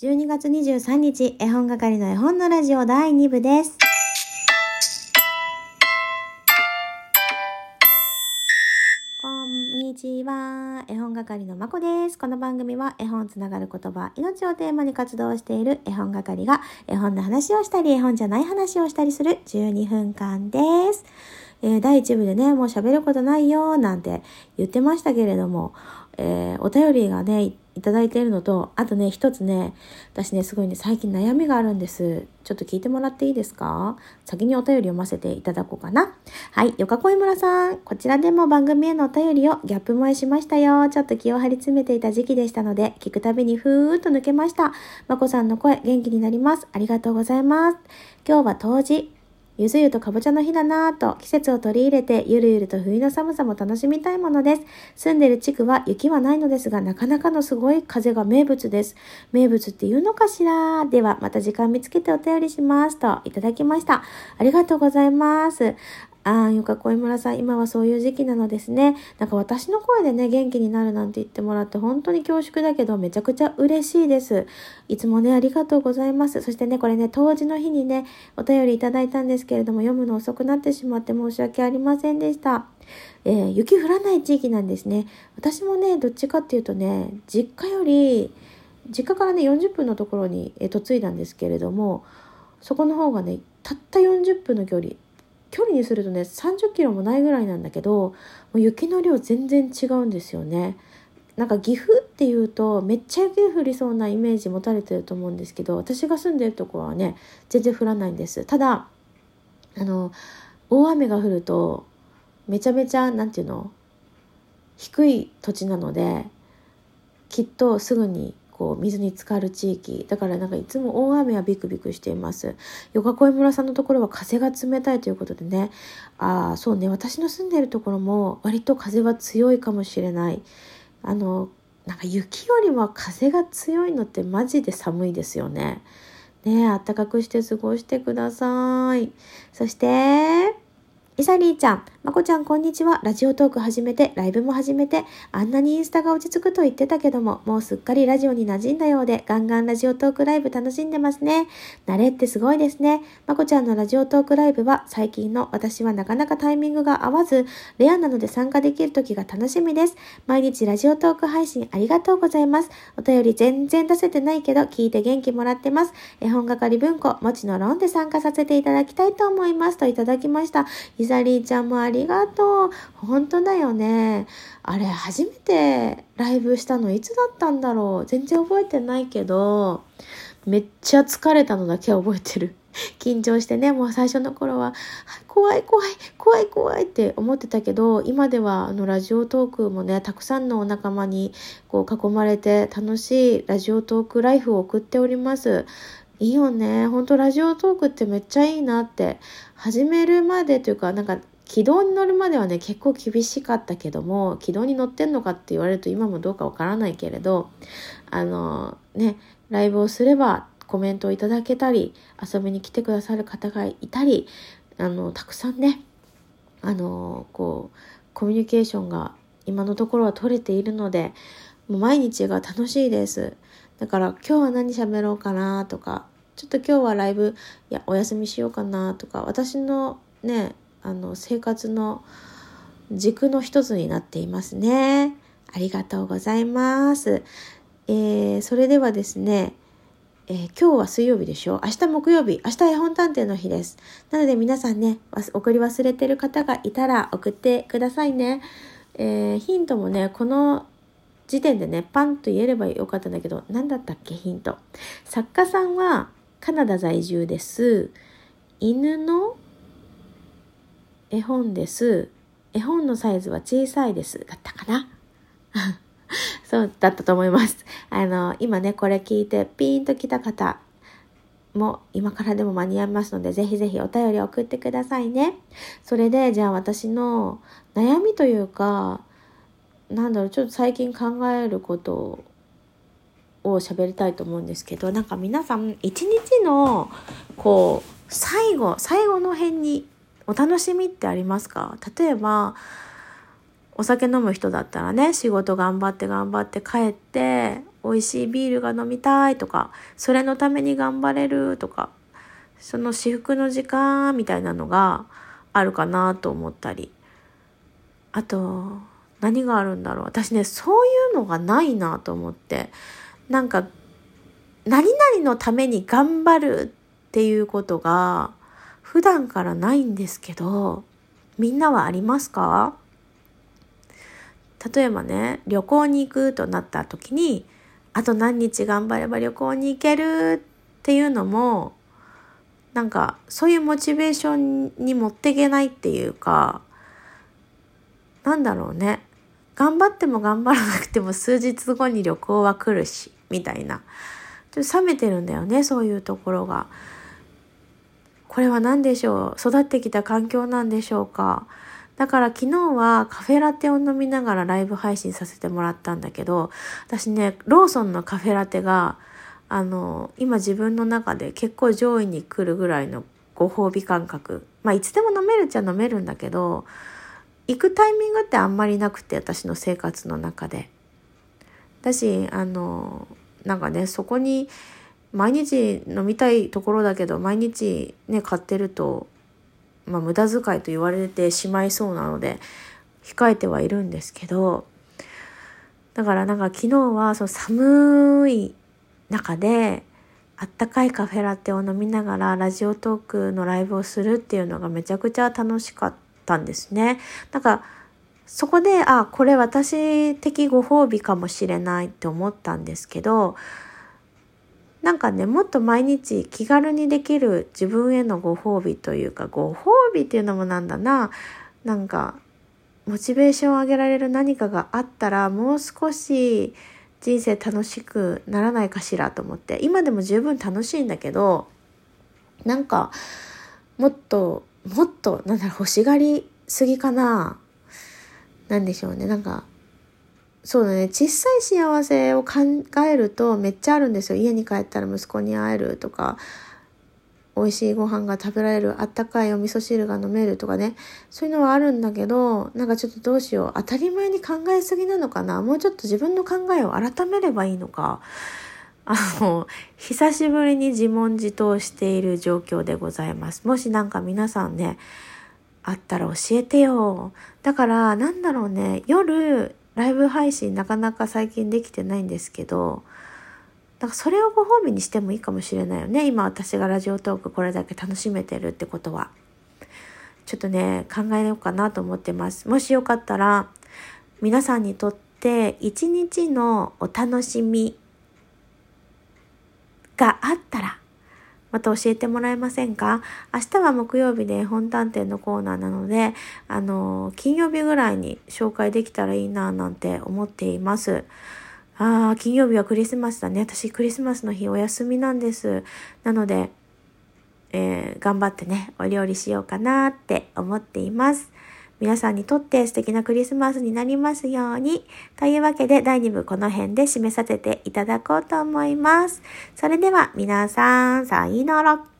12月23日、絵本係の絵本のラジオ第2部です。こんにちは。絵本係のまこです。この番組は絵本つながる言葉、命をテーマに活動している絵本係が絵本の話をしたり、絵本じゃない話をしたりする12分間です。えー第1部でね、もう喋ることないよ、なんて言ってましたけれども、えーお便りがね、いただいているのと、あとね、一つね、私ね、すごいね、最近悩みがあるんです。ちょっと聞いてもらっていいですか？先にお便り読ませていただこうかな。はい、よかこいむらさん。こちらでも番組へのお便りをギャップ萌えしましたよ。ちょっと気を張り詰めていた時期でしたので、聞くたびにふーっと抜けました。まこさんの声、元気になります。ありがとうございます。今日は冬至。ゆず湯とかぼちゃの日だなぁと季節を取り入れてゆるゆると冬の寒さも楽しみたいものです。住んでる地区は雪はないのですがなかなかのすごい風が名物です。名物って言うのかしら？ではまた時間見つけてお便りしますといただきました。ありがとうございます。ああ、よかこいむらさん、今はそういう時期なのですね。なんか私の声でね、元気になるなんて言ってもらって本当に恐縮だけどめちゃくちゃ嬉しいです。いつもね、ありがとうございます。そしてね、これね、当時の日にね、お便りいただいたんですけれども、読むの遅くなってしまって申し訳ありませんでした。えー雪降らない地域なんですね。私もね、どっちかっていうとね、実家より、実家からね、40分のところにえー嫁いだんですけれども、そこの方がね、たった40分の距離、距離にするとね30キロもないぐらいなんだけどもう雪の量全然違うんですよね。なんか岐阜っていうとめっちゃ雪降りそうなイメージ持たれてると思うんですけど私が住んでるところはね全然降らないんです。ただあの大雨が降るとめちゃめちゃなんていうの低い土地なのできっとすぐにこう水に浸かる地域。だからなんかいつも大雨はビクビクしています。横越村さんのところは風が冷たいということでね。ああそうね。私の住んでいるところも割と風は強いかもしれない。あのなんか雪よりも風が強いのってマジで寒いですよね。ねえあったかくして過ごしてください。そしてイサリーちゃん、まこちゃんこんにちは。ラジオトーク始めて、ライブも始めて、あんなにインスタが落ち着くと言ってたけども、もうすっかりラジオに馴染んだようで、ガンガンラジオトークライブ楽しんでますね。慣れってすごいですね。まこちゃんのラジオトークライブは、最近の私はなかなかタイミングが合わず、レアなので参加できる時が楽しみです。毎日ラジオトーク配信ありがとうございます。お便り全然出せてないけど、聞いて元気もらってます。絵本係文庫、もちのロンで参加させていただきたいと思います。といただきました。イザリーちゃんもありりがとう。本当だよね。あれ、初めてライブしたのいつだったんだろう。全然覚えてないけど、めっちゃ疲れたのだけは覚えてる。緊張してね、もう最初の頃は、怖い怖い、怖い怖いって思ってたけど、今ではあのラジオトークもね、たくさんのお仲間にこう囲まれて楽しいラジオトークライフを送っております。いいよね。ほんとラジオトークってめっちゃいいなって。始めるまでというか、なんか軌道に乗るまではね結構厳しかったけども軌道に乗ってんのかって言われると今もどうかわからないけれどあのねライブをすればコメントをいただけたり遊びに来てくださる方がいたりあのたくさんねあのこうコミュニケーションが今のところは取れているのでもう毎日が楽しいです。だから今日は何喋ろうかなとかちょっと今日はライブいやお休みしようかなとか私のねあの生活の軸の一つになっていますね。ありがとうございます。えー、それではですね、えー今日は水曜日でしょ？明日木曜日、明日絵本探偵の日です。なので皆さんね、送り忘れてる方がいたら送ってくださいね。えーヒントもね、この時点でね、パンと言えればよかったんだけど、何だったっけ、ヒント。作家さんはカナダ在住です。犬の絵本です。絵本のサイズは小さいです。だったかな？そうだったと思います。あの、今ね、これ聞いてピーンと来た方も今からでも間に合いますので、ぜひぜひお便り送ってくださいね。それで、じゃあ私の悩みというか、なんだろう、ちょっと最近考えることを喋りたいと思うんですけど、なんか皆さん、一日の、こう、最後、最後の辺にお楽しみってありますか？例えば、お酒飲む人だったらね、仕事頑張って頑張って帰って、美味しいビールが飲みたいとか、それのために頑張れるとか、その至福の時間みたいなのがあるかなと思ったり。あと、何があるんだろう？私ね、そういうのがないなと思って。なんか、何々のために頑張るっていうことが普段からないんですけど、みんなはありますか？例えばね、旅行に行くとなった時に、あと何日頑張れば旅行に行けるっていうのも、なんかそういうモチベーションに持っていけないっていうか、なんだろうね。頑張っても頑張らなくても数日後に旅行は来るし、みたいな。ちょっと冷めてるんだよね、そういうところが。これは何でしょう？育ってきた環境なんでしょうか？だから昨日はカフェラテを飲みながらライブ配信させてもらったんだけど、私ね、ローソンのカフェラテが、あの、今自分の中で結構上位に来るぐらいのご褒美感覚。まあ、いつでも飲めるっちゃ飲めるんだけど、行くタイミングってあんまりなくて、私の生活の中で。だし、あの、なんかね、そこに、毎日飲みたいところだけど、毎日ね、買ってると、まあ、無駄遣いと言われてしまいそうなので控えてはいるんですけどだからなんか昨日はその寒い中であったかいカフェラテを飲みながらラジオトークのライブをするっていうのがめちゃくちゃ楽しかったんですね。なんかそこであこれ私的ご褒美かもしれないって思ったんですけどなんかねもっと毎日気軽にできる自分へのご褒美というかご褒美っていうのもなんだな。なんかモチベーションを上げられる何かがあったらもう少し人生楽しくならないかしらと思って。今でも十分楽しいんだけどなんかもっともっとなんだろう欲しがりすぎかな。なんでしょうね。なんかそうだね。小さい幸せを考えるとめっちゃあるんですよ。家に帰ったら息子に会えるとか、美味しいご飯が食べられる、あったかいお味噌汁が飲めるとかね。そういうのはあるんだけど、なんかちょっとどうしよう。当たり前に考えすぎなのかなもうちょっと自分の考えを改めればいいのか。あの、久しぶりに自問自答している状況でございます。もしなんか皆さんね、あったら教えてよ。だから、なんだろうね、夜、ライブ配信なかなか最近できてないんですけど、だかそれをご褒美にしてもいいかもしれないよね。今私がラジオトークこれだけ楽しめてるってことは。ちょっとね、考えようかなと思ってます。もしよかったら、皆さんにとって一日のお楽しみがあったら、また教えてもらえませんか？明日は木曜日で本探偵のコーナーなので、あの、金曜日ぐらいに紹介できたらいいななんて思っています。ああ、金曜日はクリスマスだね。私クリスマスの日お休みなんです。なので、えー、頑張ってね、お料理しようかなって思っています。皆さんにとって素敵なクリスマスになりますように。というわけで第2部この辺で締めさせていただこうと思います。それでは皆さん、さいなら。